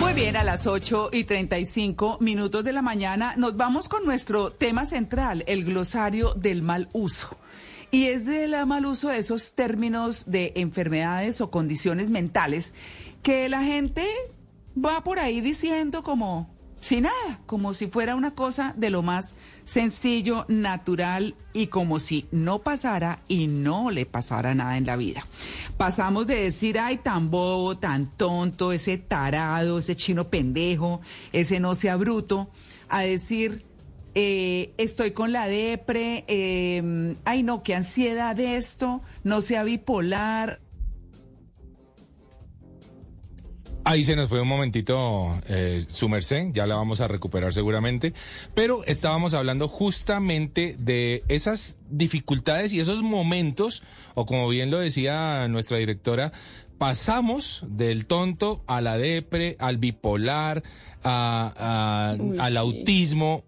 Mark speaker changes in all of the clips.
Speaker 1: Muy bien, a las 8 y 35 minutos de la mañana nos vamos con nuestro tema central, el glosario del mal uso. Y es del mal uso de esos términos de enfermedades o condiciones mentales que la gente va por ahí diciendo como sin nada, como si fuera una cosa de lo más sencillo, natural y como si no pasara y no le pasara nada en la vida. Pasamos de decir, ay, tan bobo, tan tonto, ese tarado, ese chino pendejo, ese no sea bruto, a decir, eh, estoy con la depre, eh, ay, no, qué ansiedad esto, no sea bipolar.
Speaker 2: Ahí se nos fue un momentito eh, su merced, ya la vamos a recuperar seguramente, pero estábamos hablando justamente de esas dificultades y esos momentos, o como bien lo decía nuestra directora, pasamos del tonto a la depre, al bipolar, a, a-
Speaker 3: Uy,
Speaker 2: al autismo,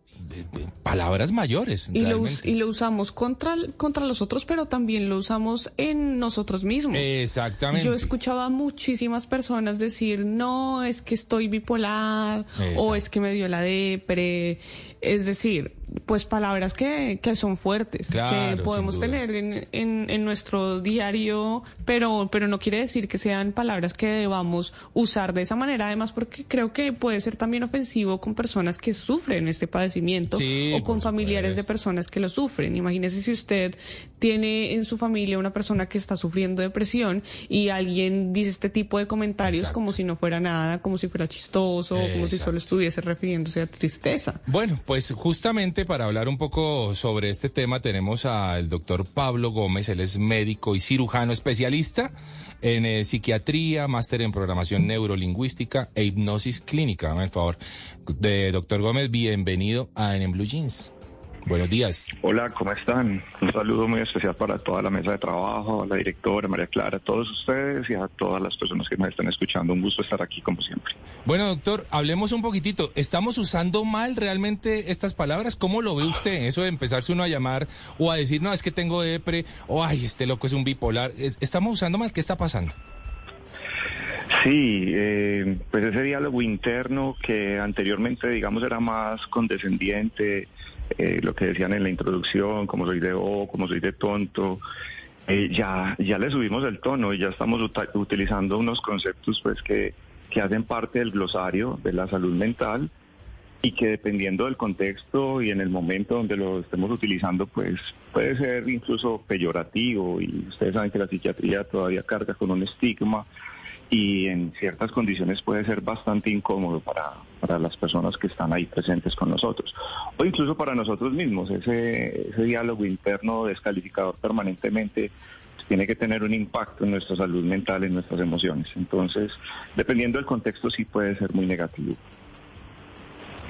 Speaker 2: palabras mayores.
Speaker 3: Y lo, y lo usamos contra, contra los otros, pero también lo usamos en nosotros mismos.
Speaker 2: Exactamente.
Speaker 3: Yo escuchaba a muchísimas personas decir, no, es que estoy bipolar
Speaker 2: Exacto.
Speaker 3: o es que me dio la depre. Es decir, pues palabras que, que son fuertes,
Speaker 2: Claro,
Speaker 3: que podemos tener en, en, en nuestro diario, pero, pero no quiere decir que sean palabras que debamos usar de esa manera, además porque creo que puede ser también ofensivo con personas que sufren este padecimiento
Speaker 2: Sí,
Speaker 3: o con familiares de personas que lo sufren. Imagínese si usted tiene en su familia una persona que está sufriendo depresión y alguien dice este tipo de comentarios
Speaker 2: Exacto.
Speaker 3: como si no fuera nada, como si fuera chistoso, como si solo estuviese refiriéndose a tristeza.
Speaker 2: Bueno, pues justamente para hablar un poco sobre este tema tenemos al doctor Pablo Gómez, él es médico y cirujano especialista en eh, psiquiatría, máster en programación neurolingüística e hipnosis clínica. Dame el favor. De doctor Gómez, bienvenido a En Blue Jeans. Buenos días.
Speaker 4: Hola, ¿cómo están? Un saludo muy especial para toda la mesa de trabajo, a la directora María Clara, a todos ustedes y a todas las personas que nos están escuchando. Un gusto estar aquí como siempre.
Speaker 2: Bueno, doctor, hablemos un poquitito. ¿Estamos usando mal realmente estas palabras? ¿Cómo lo ve usted? Eso de empezarse uno a llamar o a decir, no, es que tengo depre, o ay, este loco es un bipolar. Es- ¿Estamos usando mal? ¿Qué está pasando?
Speaker 4: Sí, eh, pues ese diálogo interno que anteriormente, digamos, era más condescendiente, eh, lo que decían en la introducción, como soy de O, como soy de tonto, eh, ya, ya le subimos el tono y ya estamos uta- utilizando unos conceptos pues que, que hacen parte del glosario de la salud mental y que dependiendo del contexto y en el momento donde lo estemos utilizando, pues puede ser incluso peyorativo. Y ustedes saben que la psiquiatría todavía carga con un estigma y en ciertas condiciones puede ser bastante incómodo para, para las personas que están ahí presentes con nosotros o incluso para nosotros mismos. Ese, ese diálogo interno descalificador permanentemente pues, tiene que tener un impacto en nuestra salud mental, en nuestras emociones. Entonces, dependiendo del contexto, sí puede ser muy negativo.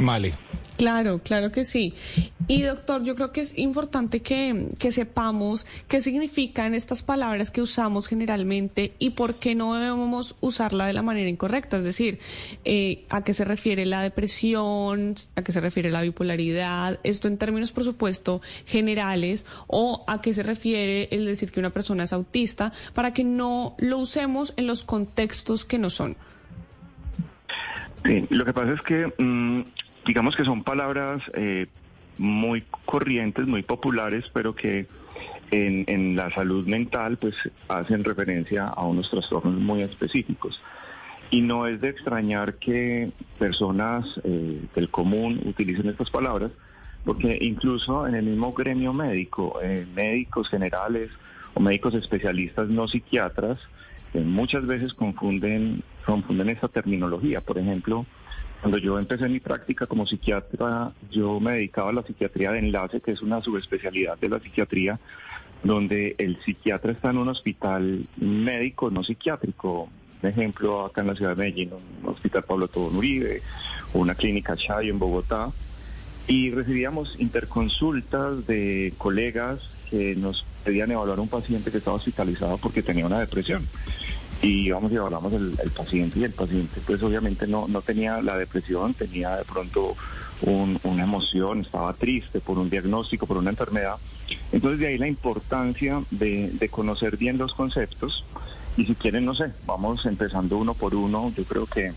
Speaker 2: Vale.
Speaker 3: Claro, claro que sí. Y doctor, yo creo que es importante que, que sepamos qué significan estas palabras que usamos generalmente y por qué no debemos usarla de la manera incorrecta. Es decir, eh, a qué se refiere la depresión, a qué se refiere la bipolaridad, esto en términos, por supuesto, generales, o a qué se refiere el decir que una persona es autista, para que no lo usemos en los contextos que no son.
Speaker 4: Sí, lo que pasa es que, mm, digamos que son palabras eh, muy corrientes, muy populares, pero que en, la salud mental pues hacen referencia a unos trastornos muy específicos. Y no es de extrañar que personas eh, del común utilicen estas palabras, porque incluso en el mismo gremio médico, eh, médicos generales o médicos especialistas no psiquiatras, muchas veces confunden, confunden esta terminología. Por ejemplo, cuando yo empecé mi práctica como psiquiatra, yo me dedicaba a la psiquiatría de enlace, que es una subespecialidad de la psiquiatría, donde el psiquiatra está en un hospital médico, no psiquiátrico, un ejemplo acá en la ciudad de Medellín, un hospital Pablo Tobón Uribe, una clínica Chayo en Bogotá, y recibíamos interconsultas de colegas que nos pedían evaluar a un paciente que estaba hospitalizado porque tenía una depresión. Y íbamos y evaluamos el, paciente y el paciente pues obviamente no, no tenía la depresión, tenía de pronto una emoción, estaba triste por un diagnóstico, por una enfermedad. Entonces de ahí la importancia de, de conocer bien los conceptos y si quieren, no sé, vamos empezando uno por uno, yo creo que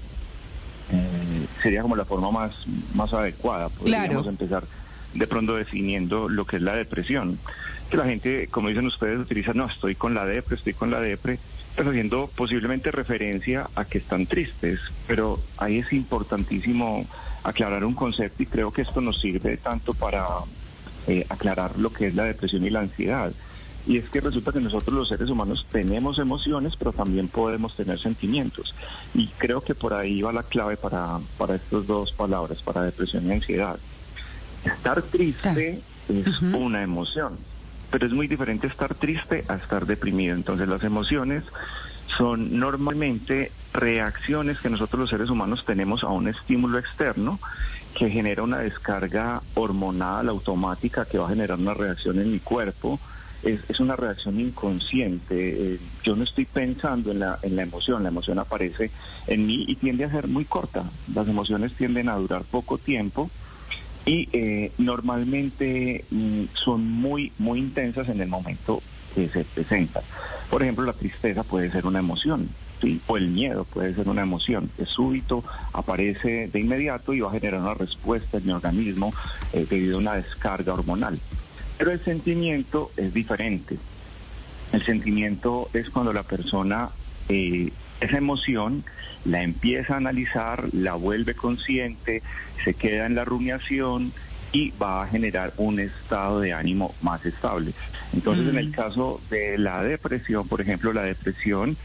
Speaker 4: eh, sería como la forma más, más adecuada. Podríamos empezar de pronto definiendo lo que es la depresión. Que la gente, como dicen ustedes, utiliza, no, estoy con la depre, estoy con la depre, pero haciendo posiblemente referencia a que están tristes. Pero ahí es importantísimo aclarar un concepto y creo que esto nos sirve tanto para eh, aclarar lo que es la depresión y la ansiedad. Y es que resulta que nosotros los seres humanos tenemos emociones, pero también podemos tener sentimientos. Y creo que por ahí va la clave para, para estas dos palabras, para depresión y ansiedad. Estar triste es una emoción, pero es muy diferente estar triste a estar deprimido. Entonces las emociones son normalmente reacciones que nosotros los seres humanos tenemos a un estímulo externo que genera una descarga hormonal automática que va a generar una reacción en mi cuerpo es, una reacción inconsciente. Eh, yo no estoy pensando en la, en la emoción, la emoción aparece en mí y tiende a ser muy corta. Las emociones tienden a durar poco tiempo y eh, normalmente mm, son muy, muy intensas en el momento que se presentan. Por ejemplo, la tristeza puede ser una emoción. ¿sí? o el miedo puede ser una emoción, es súbito, aparece de inmediato y va a generar una respuesta en mi organismo eh, debido a una descarga hormonal. Pero el sentimiento es diferente. El sentimiento es cuando la persona eh, esa emoción la empieza a analizar, la vuelve consciente, se queda en la rumiación y va a generar un estado de ánimo más estable. Entonces, en el mm. caso de la depresión, por ejemplo, la depresión,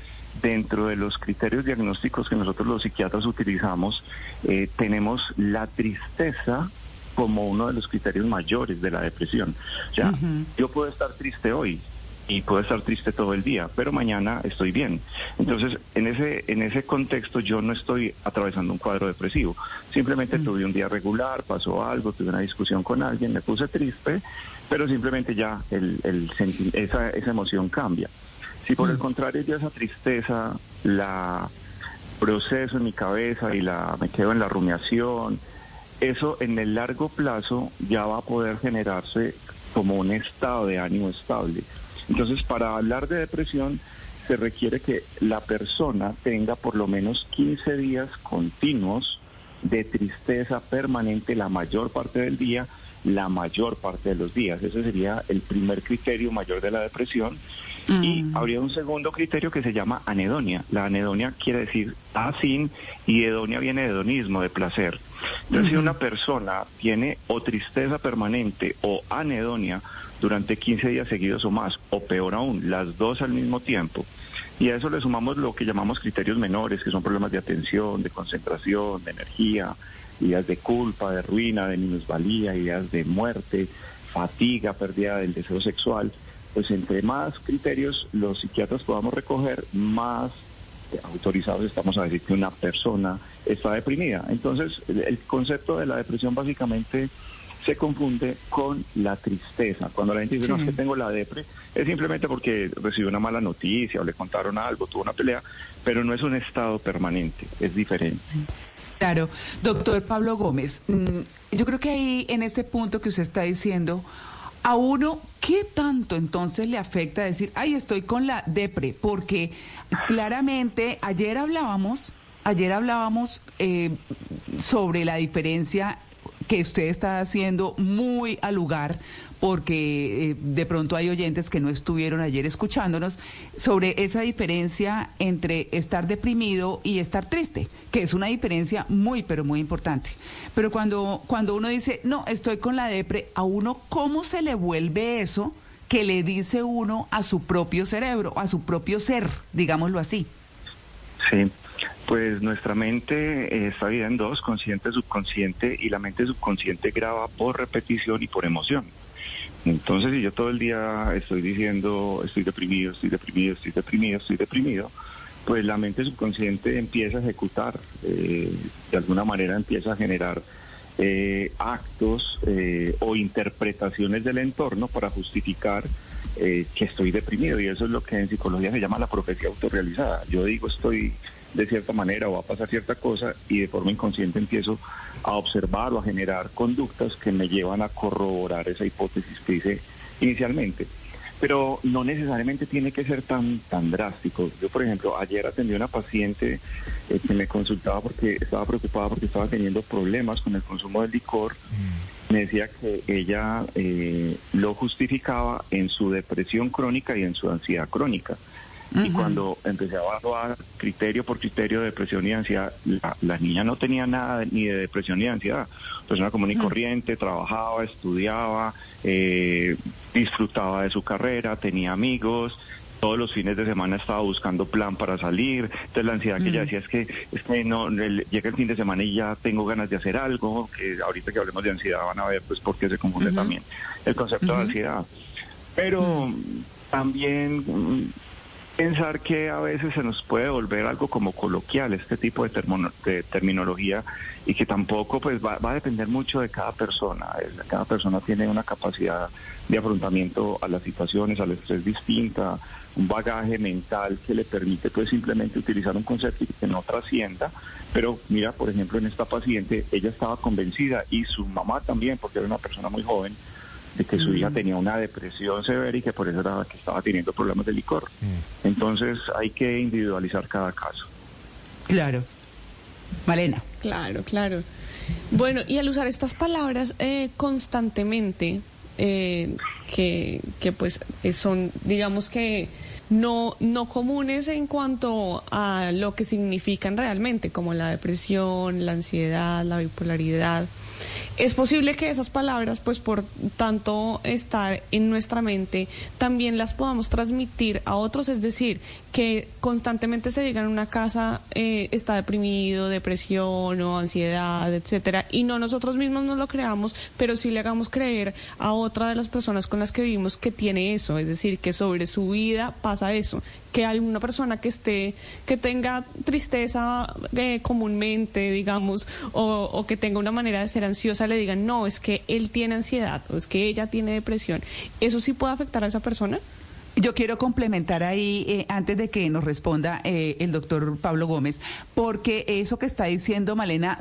Speaker 4: dentro de los criterios diagnósticos que nosotros los psiquiatras utilizamos, eh, tenemos la tristeza como uno de los criterios mayores de la depresión. O sea, yo puedo estar triste hoy y puedo estar triste todo el día, pero mañana estoy bien. Entonces, en ese en ese contexto yo no estoy atravesando un cuadro depresivo. Simplemente tuve un día regular, pasó algo, tuve una discusión con alguien, me puse triste, pero simplemente ya el, el esa, esa emoción cambia. Si por el contrario yo esa tristeza la proceso en mi cabeza y la me quedo en la rumiación, eso en el largo plazo ya va a poder generarse como un estado de ánimo estable. Entonces, para hablar de depresión, se requiere que la persona tenga por lo menos 15 días continuos de tristeza permanente la mayor parte del día, la mayor parte de los días. Ese sería el primer criterio mayor de la depresión. Y mm. habría un segundo criterio que se llama anedonia. La anedonia quiere decir asin y hedonia viene de hedonismo, de placer. Entonces, si una persona tiene o tristeza permanente o anedonia durante 15 días seguidos o más, o peor aún, las dos al mismo tiempo, y a eso le sumamos lo que llamamos criterios menores, que son problemas de atención, de concentración, de energía, ideas de culpa, de ruina, de minusvalía, ideas de muerte, fatiga, pérdida del deseo sexual, pues entre más criterios los psiquiatras podamos recoger, más autorizados estamos a decir que una persona está deprimida. Entonces, el concepto de la depresión básicamente se confunde con la tristeza. Cuando la gente dice, no, es que tengo la depre, es simplemente porque recibió una mala noticia o le contaron algo, tuvo una pelea, pero no es un estado permanente, es diferente.
Speaker 1: Claro, doctor Pablo Gómez, mm, yo creo que ahí en ese punto que usted está diciendo, a uno, ¿qué tanto entonces le afecta decir, ay, estoy con la depre? Porque claramente ayer hablábamos, ayer hablábamos eh, sobre la diferencia que usted está haciendo muy al lugar, porque eh, de pronto hay oyentes que no estuvieron ayer escuchándonos, sobre esa diferencia entre estar deprimido y estar triste, que es una diferencia muy, pero muy importante. Pero cuando, cuando uno dice, no, estoy con la depre, a uno, ¿cómo se le vuelve eso que le dice uno a su propio cerebro, a su propio ser, digámoslo así?
Speaker 4: Sí, pues nuestra mente eh, está dividida en dos, consciente, subconsciente, y la mente subconsciente graba por repetición y por emoción. Entonces, si yo todo el día estoy diciendo, estoy deprimido, estoy deprimido, estoy deprimido, estoy deprimido, pues la mente subconsciente empieza a ejecutar, eh, de alguna manera empieza a generar eh, actos eh, o interpretaciones del entorno para justificar que estoy deprimido y eso es lo que en psicología se llama la profecía autorrealizada. Yo digo estoy de cierta manera o va a pasar cierta cosa y de forma inconsciente empiezo a observar o a generar conductas que me llevan a corroborar esa hipótesis que hice inicialmente pero no necesariamente tiene que ser tan tan drástico. Yo, por ejemplo, ayer atendí a una paciente eh, que me consultaba porque estaba preocupada porque estaba teniendo problemas con el consumo del licor. Mm. Me decía que ella eh, lo justificaba en su depresión crónica y en su ansiedad crónica. Y cuando empecé a evaluar criterio por criterio de depresión y ansiedad, la, niña no tenía nada ni de depresión ni de ansiedad. Persona común y mm. corriente, trabajaba, estudiaba, eh, disfrutaba de su carrera, tenía amigos, todos los fines de semana estaba buscando plan para salir. Entonces la ansiedad que ella mm. decía es que, es que no, llega el fin de semana y ya tengo ganas de hacer algo, que ahorita que hablemos de ansiedad van a ver pues por qué se confunde también el concepto de ansiedad. Pero mm. también pensar que a veces se nos puede volver algo como coloquial este tipo de, de terminología y que tampoco pues va, a depender mucho de cada persona. Cada persona tiene una capacidad de afrontamiento a las situaciones, al estrés distinta, un bagaje mental que le permite pues simplemente utilizar un concepto que no trascienda. Pero mira, por ejemplo, en esta paciente, ella estaba convencida y su mamá también, porque era una persona muy joven, de que su hija mm. tenía una depresión severa y que por eso era que estaba teniendo problemas de licor. Mm. Entonces hay que individualizar cada caso.
Speaker 1: Claro. Malena.
Speaker 3: Claro, claro. Bueno, y al usar estas palabras eh, constantemente, eh, que, que pues son, digamos que no, no comunes en cuanto a lo que significan realmente, como la depresión, la ansiedad, la bipolaridad. Es posible que esas palabras, pues por tanto estar en nuestra mente, también las podamos transmitir a otros, es decir, que constantemente se diga en una casa eh, está deprimido, depresión o ansiedad, etcétera, y no nosotros mismos nos lo creamos, pero sí le hagamos creer a otra de las personas con las que vivimos que tiene eso, es decir, que sobre su vida pasa eso, que hay una persona que esté, que tenga tristeza eh, comúnmente, digamos, o, o, que tenga una manera de ser ansiosa, le digan, no, es que él tiene ansiedad o es que ella tiene depresión. ¿Eso sí puede afectar a esa persona?
Speaker 1: Yo quiero complementar ahí, eh, antes de que nos responda eh, el doctor Pablo Gómez, porque eso que está diciendo Malena.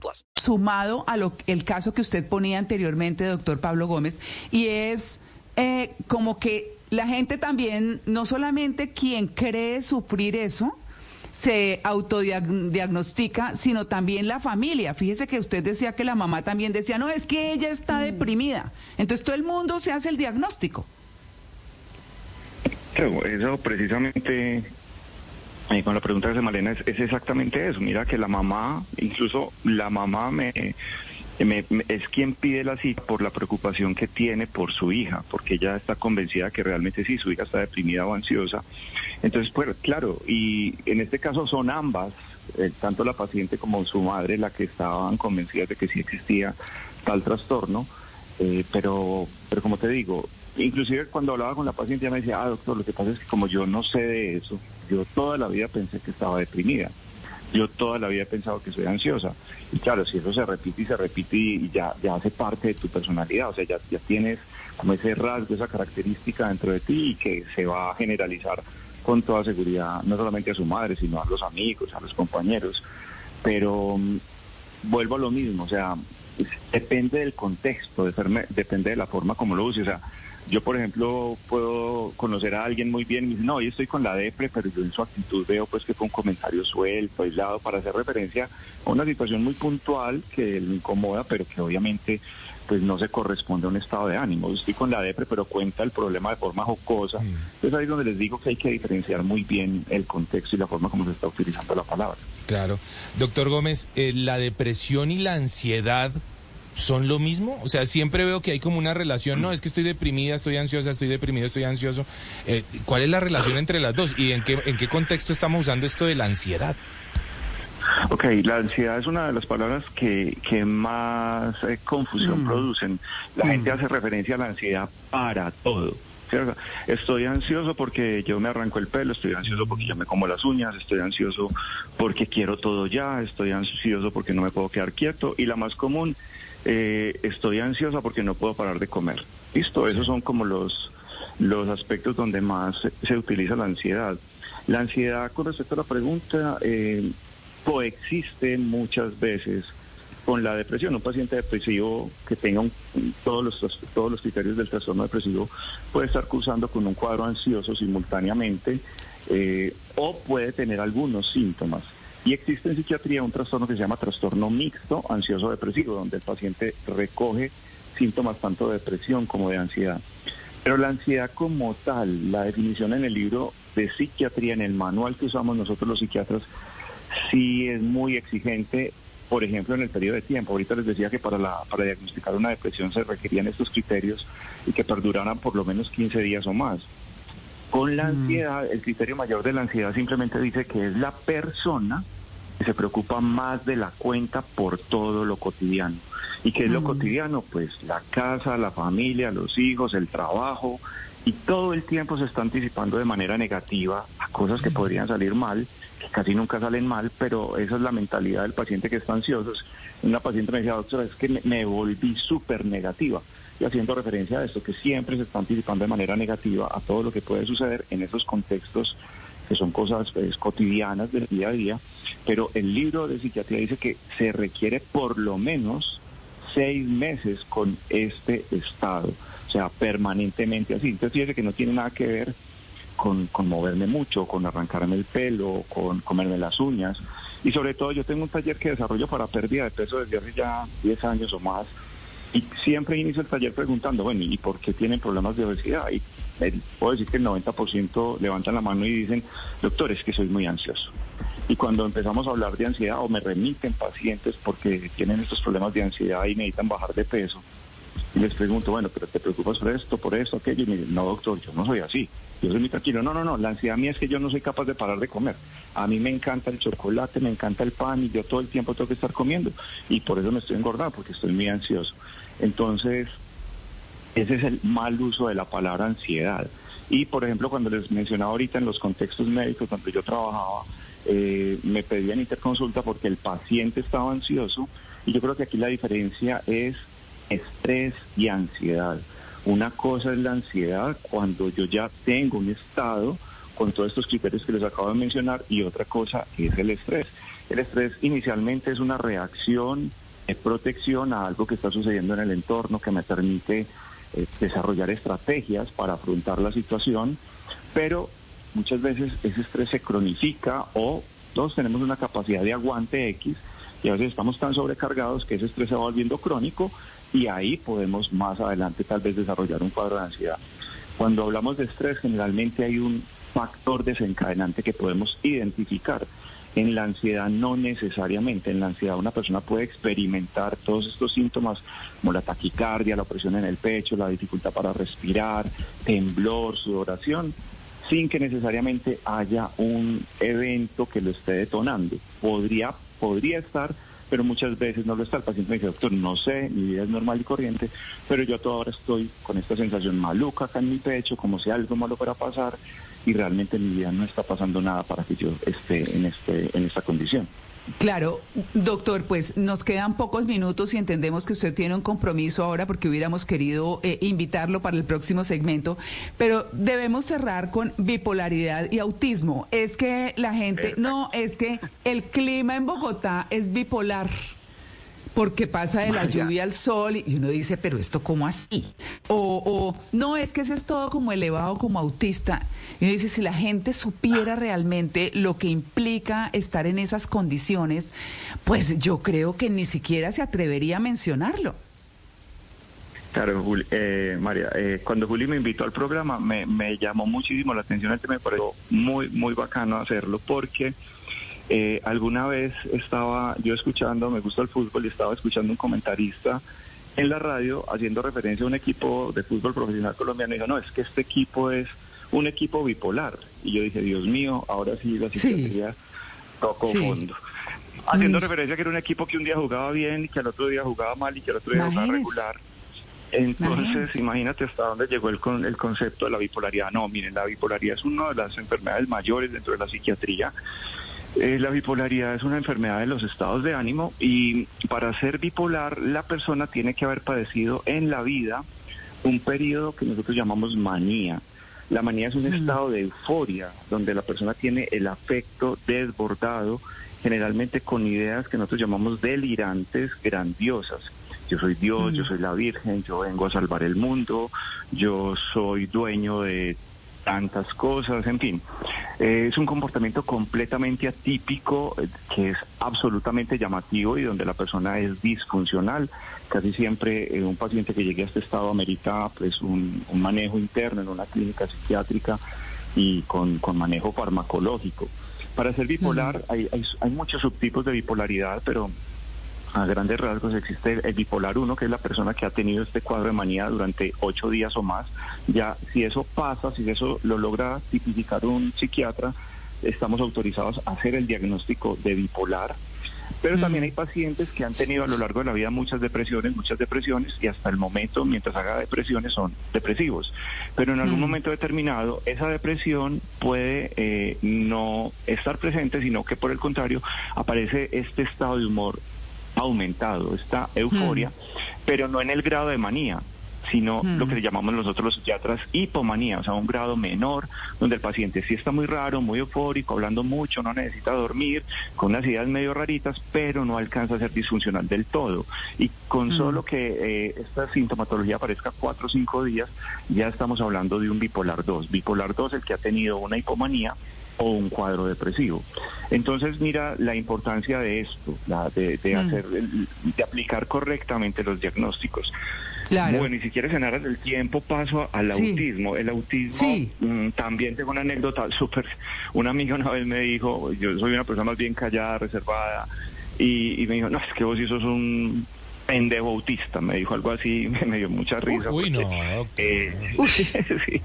Speaker 5: plus.
Speaker 1: Sumado a lo el caso que usted ponía anteriormente, doctor Pablo Gómez, y es eh, como que la gente también, no solamente quien cree sufrir eso, se autodiagnostica, sino también la familia. Fíjese que usted decía que la mamá también decía, no, es que ella está mm. deprimida. Entonces todo el mundo se hace el diagnóstico.
Speaker 4: Eso precisamente, con la pregunta de Malena, es, es exactamente eso. Mira que la mamá, incluso la mamá me, es quien pide la cita por la preocupación que tiene por su hija, porque ella está convencida que realmente sí, su hija está deprimida o ansiosa. Entonces, pues claro, y en este caso son ambas, eh, tanto la paciente como su madre, la que estaban convencidas de que sí existía tal trastorno, eh, pero, pero como te digo, inclusive cuando hablaba con la paciente, ella me decía, ah, doctor, lo que pasa es que como yo no sé de eso, yo toda la vida pensé que estaba deprimida. Yo toda la vida he pensado que soy ansiosa. Y claro, si eso se repite y se repite y ya, ya hace parte de tu personalidad, o sea, ya, ya tienes como ese rasgo, esa característica dentro de ti y que se va a generalizar con toda seguridad, no solamente a su madre, sino a los amigos, a los compañeros. Pero mm, vuelvo a lo mismo, o sea, depende del contexto, depende de la forma como lo use. O sea, Yo, por ejemplo, puedo conocer a alguien muy bien y dice, no, yo estoy con la depre, pero yo en su actitud veo pues que fue un comentario suelto, aislado, para hacer referencia a una situación muy puntual que le incomoda, pero que obviamente pues no se corresponde a un estado de ánimo. Estoy con la depre, pero cuenta el problema de forma jocosa. Mm. Entonces ahí es donde les digo que hay que diferenciar muy bien el contexto y la forma como se está utilizando la palabra.
Speaker 2: Claro. Doctor Gómez, eh, la depresión y la ansiedad son lo mismo? O sea, siempre veo que hay como una relación, no, es que estoy deprimida, estoy ansiosa, estoy deprimido, estoy ansioso. Eh, ¿Cuál es la relación entre las dos y en qué, en qué contexto estamos usando esto de la ansiedad?
Speaker 4: Ok, la ansiedad es una de las palabras que, que más eh, confusión mm. producen. La gente mm. hace referencia a la ansiedad para todo. Estoy ansioso porque yo me arranco el pelo, estoy ansioso porque ya me como las uñas, estoy ansioso porque quiero todo ya, estoy ansioso porque no me puedo quedar quieto y la más común eh, estoy ansiosa porque no puedo parar de comer. Listo, esos son como los, los aspectos donde más se utiliza la ansiedad. La ansiedad, con respecto a la pregunta, eh, coexiste muchas veces con la depresión. Un paciente depresivo que tenga todos, los, todos los criterios del trastorno depresivo puede estar cursando con un cuadro ansioso simultáneamente eh, o puede tener algunos síntomas. Y existe en psiquiatría un trastorno que se llama trastorno mixto ansioso-depresivo, donde el paciente recoge síntomas tanto de depresión como de ansiedad. Pero la ansiedad como tal, la definición en el libro de psiquiatría, en el manual que usamos nosotros los psiquiatras, sí es muy exigente, por ejemplo, en el periodo de tiempo. Ahorita les decía que para, la, para diagnosticar una depresión se requerían estos criterios y que perduraran por lo menos 15 días o más. Con la mm. ansiedad, el criterio mayor de la ansiedad simplemente dice que es la persona se preocupa más de la cuenta por todo lo cotidiano. ¿Y qué es lo mm. cotidiano? Pues la casa, la familia, los hijos, el trabajo, y todo el tiempo se está anticipando de manera negativa a cosas que podrían salir mal, que casi nunca salen mal, pero esa es la mentalidad del paciente que está ansioso. Una paciente me decía, doctora, es que me, volví súper negativa. Y haciendo referencia a esto, que siempre se está anticipando de manera negativa a todo lo que puede suceder en esos contextos que son cosas pues, cotidianas del día a día, pero el libro de psiquiatría dice que se requiere por lo menos seis meses con este estado, o sea, permanentemente así. Entonces fíjese que no tiene nada que ver con, con moverme mucho, con arrancarme el pelo, con comerme las uñas. Y sobre todo yo tengo un taller que desarrollo para pérdida de peso desde hace ya 10 años o más. Y siempre inicio el taller preguntando, bueno, ¿y por qué tienen problemas de obesidad? Y puedo decir que el 90% levantan la mano y dicen, doctor, es que soy muy ansioso. Y cuando empezamos a hablar de ansiedad o me remiten pacientes porque tienen estos problemas de ansiedad y necesitan bajar de peso, y les pregunto, bueno, pero te preocupas por esto, por esto, aquello, y me dicen, no, doctor, yo no soy así. Yo soy muy tranquilo. No, no, no, la ansiedad mía es que yo no soy capaz de parar de comer. A mí me encanta el chocolate, me encanta el pan y yo todo el tiempo tengo que estar comiendo. Y por eso me estoy engordando, porque estoy muy ansioso. Entonces, ese es el mal uso de la palabra ansiedad. Y, por ejemplo, cuando les mencionaba ahorita en los contextos médicos donde yo trabajaba, eh, me pedían interconsulta porque el paciente estaba ansioso. Y yo creo que aquí la diferencia es estrés y ansiedad. Una cosa es la ansiedad cuando yo ya tengo un estado con todos estos criterios que les acabo de mencionar y otra cosa es el estrés. El estrés inicialmente es una reacción de protección a algo que está sucediendo en el entorno que me permite eh, desarrollar estrategias para afrontar la situación, pero muchas veces ese estrés se cronifica o todos tenemos una capacidad de aguante X y a veces estamos tan sobrecargados que ese estrés se va volviendo crónico y ahí podemos más adelante tal vez desarrollar un cuadro de ansiedad. Cuando hablamos de estrés generalmente hay un factor desencadenante que podemos identificar en la ansiedad no necesariamente. En la ansiedad una persona puede experimentar todos estos síntomas como la taquicardia, la opresión en el pecho, la dificultad para respirar, temblor, sudoración, sin que necesariamente haya un evento que lo esté detonando. Podría, podría estar, pero muchas veces no lo está. El paciente me dice, doctor, no sé, mi vida es normal y corriente, pero yo toda estoy con esta sensación maluca acá en mi pecho, como si algo malo fuera a pasar y realmente en mi vida no está pasando nada para que yo esté en, este, en esta condición.
Speaker 1: Claro, doctor, pues nos quedan pocos minutos y entendemos que usted tiene un compromiso ahora porque hubiéramos querido eh, invitarlo para el próximo segmento, pero debemos cerrar con bipolaridad y autismo. Es que la gente, no, es que el clima en Bogotá es bipolar. Porque pasa de la lluvia al sol y uno dice, pero esto cómo así? O, o no, es que ese es todo como elevado como autista. Y uno dice, si la gente supiera realmente lo que implica estar en esas condiciones, pues yo creo que ni siquiera se atrevería a mencionarlo.
Speaker 4: Claro, eh, María, eh, cuando Juli me invitó al programa me, me llamó muchísimo la atención, me pareció muy, muy bacano hacerlo porque eh, alguna vez estaba yo escuchando, me gusta el fútbol y estaba escuchando un comentarista en la radio haciendo referencia a un equipo de fútbol profesional colombiano y dijo, no, es que este equipo es un equipo bipolar. Y yo dije, Dios mío, ahora sí la psiquiatría sí. tocó fondo. Haciendo mm. referencia a que era un equipo que un día jugaba bien y que al otro día jugaba mal y que al otro día jugaba regular. Entonces, imagínate hasta dónde llegó el, con, el concepto de la bipolaridad. No, miren, la bipolaridad es una de las enfermedades mayores dentro de la psiquiatría eh, la bipolaridad es una enfermedad de los estados de ánimo y para ser bipolar la persona tiene que haber padecido en la vida un periodo que nosotros llamamos manía. La manía es un estado de euforia donde la persona tiene el afecto desbordado, generalmente con ideas que nosotros llamamos delirantes, grandiosas. Yo soy Dios, yo soy la Virgen, yo vengo a salvar el mundo, yo soy dueño de tantas cosas, en fin. Eh, es un comportamiento completamente atípico eh, que es absolutamente llamativo y donde la persona es disfuncional. Casi siempre eh, un paciente que llegue a este estado amerita pues un, manejo interno en una clínica psiquiátrica y con, manejo farmacológico. Para ser bipolar hay, hay, hay muchos subtipos de bipolaridad, pero a grandes rasgos existe el bipolar 1, que es la persona que ha tenido este cuadro de manía durante ocho días o más. Ya, si eso pasa, si eso lo logra tipificar un psiquiatra, estamos autorizados a hacer el diagnóstico de bipolar. Pero también hay pacientes que han tenido a lo largo de la vida muchas depresiones, muchas depresiones, y hasta el momento, mientras haga depresiones, son depresivos. Pero en algún momento determinado, esa depresión puede eh, no estar presente, sino que por el contrario, aparece este estado de humor aumentado esta euforia, pero no en el grado de manía, sino lo que llamamos nosotros los psiquiatras hipomanía, o sea, un grado menor, donde el paciente sí está muy raro, muy eufórico, hablando mucho, no necesita dormir, con unas ideas medio raritas, pero no alcanza a ser disfuncional del todo. Y con solo que eh, esta sintomatología aparezca cuatro o cinco días, ya estamos hablando de un bipolar 2. Bipolar 2, el que ha tenido una hipomanía, o un cuadro depresivo. Entonces, mira la importancia de esto, la de, mm. hacer, de aplicar correctamente los diagnósticos. Bueno, y si quieres en aras del tiempo, paso al autismo. El autismo, mm, también tengo una anécdota súper. Una amiga una vez me dijo, yo soy una persona más bien callada, reservada, y, y me dijo, no, es que vos sí sos un pendejo autista, me dijo algo así, me dio mucha risa.
Speaker 2: Uy, no.
Speaker 4: Eh, sí,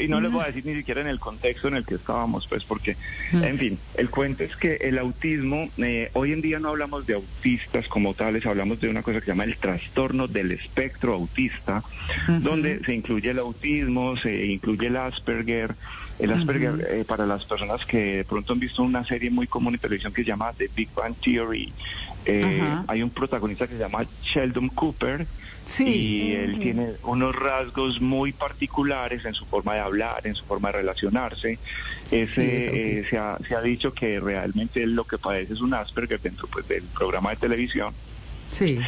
Speaker 4: y no les voy a decir ni siquiera en el contexto en el que estábamos, pues, porque, mm. en fin, el cuento es que el autismo, eh, hoy en día no hablamos de autistas como tales, hablamos de una cosa que se llama el trastorno del espectro autista, donde se incluye el autismo, se incluye el Asperger, el Asperger, eh, para las personas que de pronto han visto una serie muy común en televisión que se llama The Big Bang Theory, eh, hay un protagonista que se llama Sheldon Cooper. Y él tiene unos rasgos muy particulares en su forma de hablar, en su forma de relacionarse. Ese, eh, se, ha, se, ha, dicho que realmente él lo que padece es un Asperger dentro pues, del programa de televisión.
Speaker 1: Sí.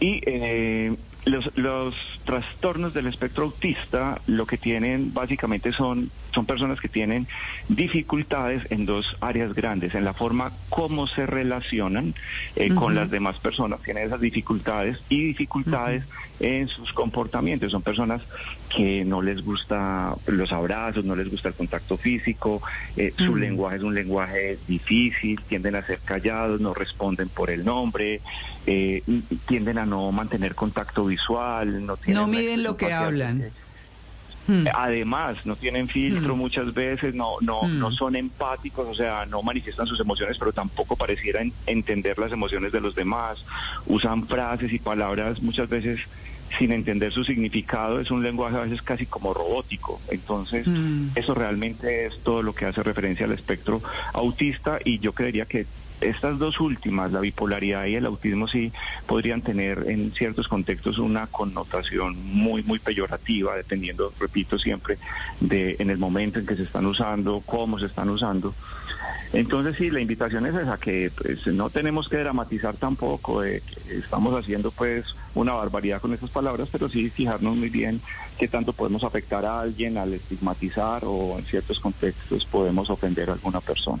Speaker 4: Y eh, los, los trastornos del espectro autista lo que tienen básicamente son, son personas que tienen dificultades en dos áreas grandes, en la forma como se relacionan eh, con las demás personas, tienen esas dificultades y dificultades en sus comportamientos. Son personas que no les gusta los abrazos, no les gusta el contacto físico, eh, su lenguaje es un lenguaje difícil, tienden a ser callados, no responden por el nombre, eh, tienden a no mantener contacto visual, no, tienen
Speaker 1: no miden lo que hablan.
Speaker 4: Hmm. Además, no tienen filtro hmm. muchas veces, no, no, hmm. no son empáticos, o sea, no manifiestan sus emociones, pero tampoco parecieran entender las emociones de los demás. Usan frases y palabras muchas veces sin entender su significado, es un lenguaje a veces casi como robótico. Entonces, eso realmente es todo lo que hace referencia al espectro autista y yo creería que estas dos últimas, la bipolaridad y el autismo, sí podrían tener en ciertos contextos una connotación muy, muy peyorativa, dependiendo, repito siempre, de en el momento en que se están usando, cómo se están usando. Entonces sí, la invitación es esa, que pues, no tenemos que dramatizar tampoco, que estamos haciendo pues una barbaridad con esas palabras, pero sí fijarnos muy bien qué tanto podemos afectar a alguien al estigmatizar o en ciertos contextos podemos ofender a alguna persona.